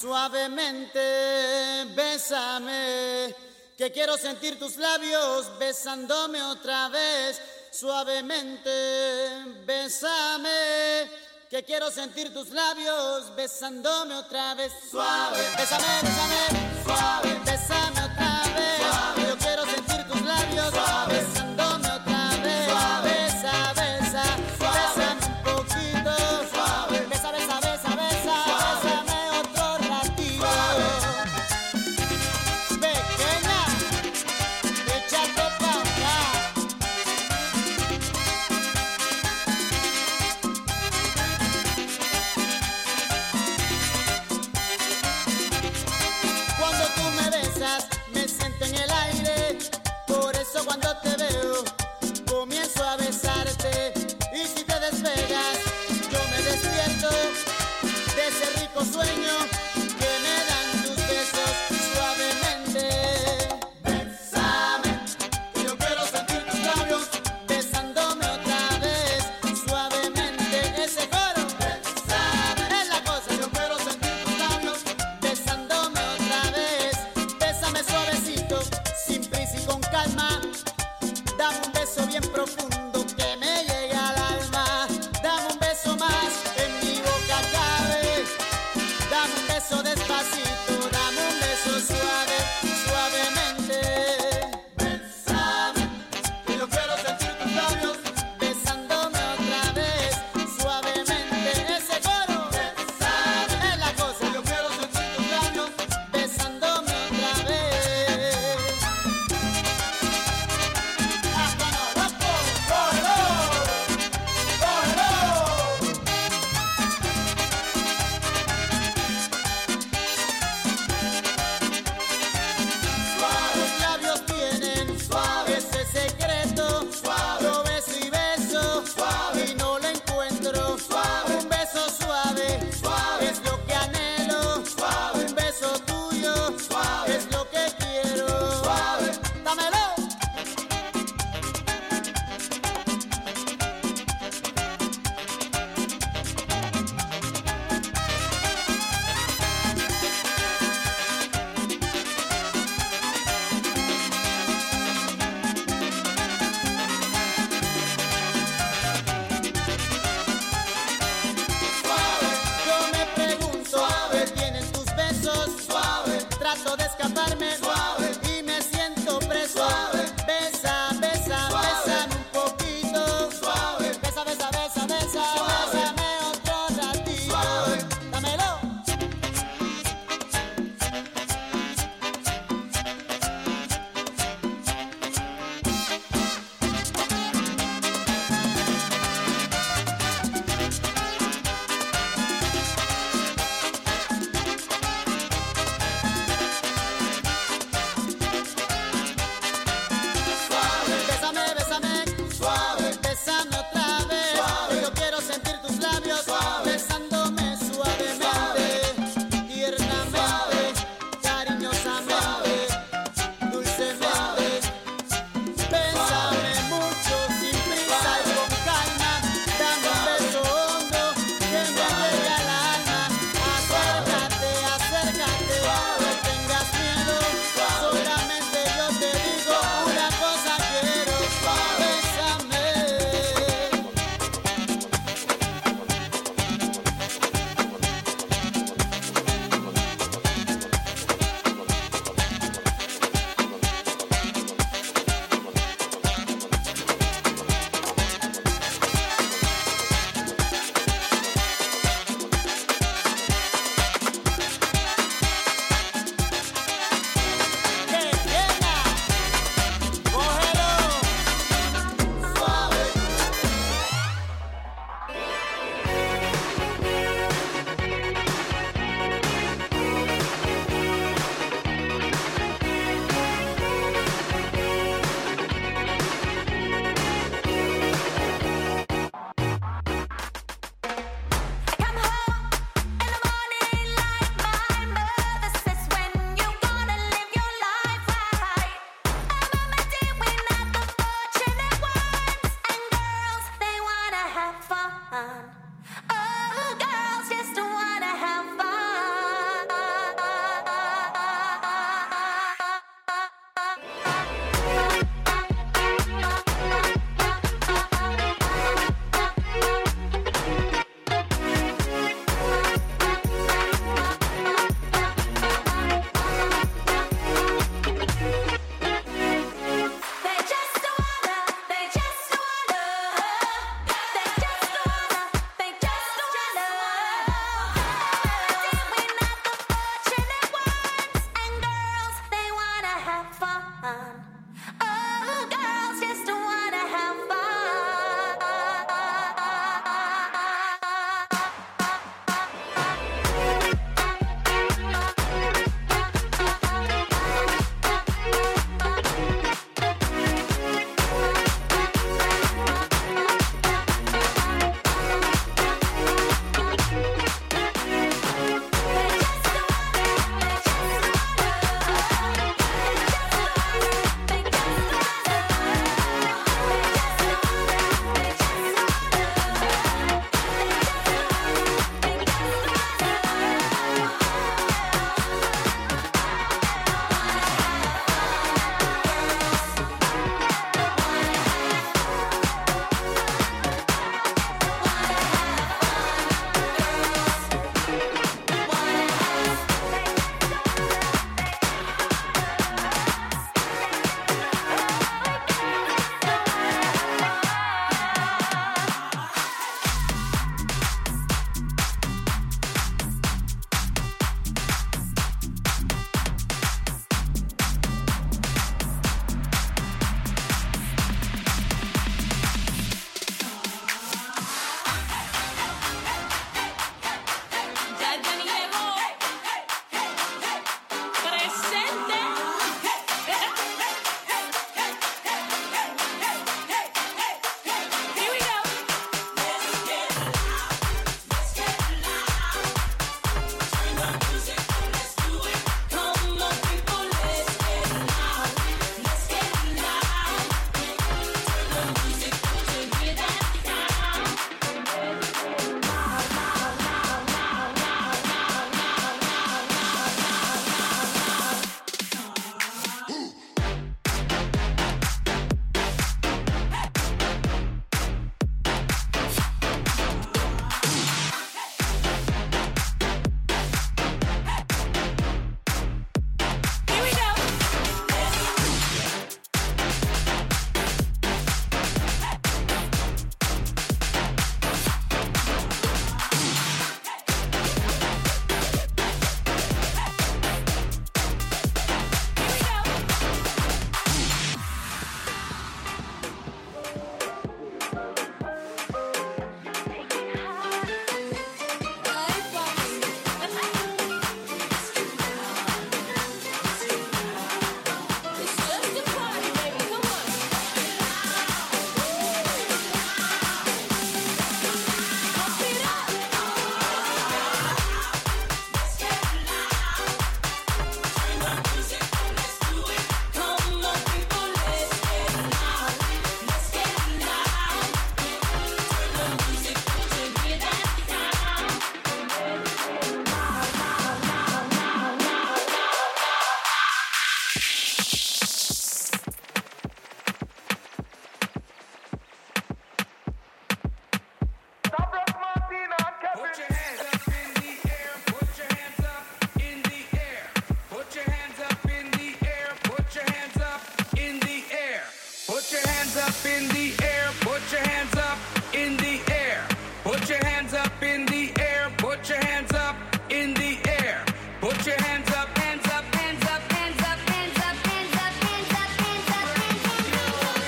Suavemente, bésame, que quiero sentir tus labios besándome otra vez. Suavemente, bésame, que quiero sentir tus labios besándome otra vez. Suave, bésame, bésame, suave.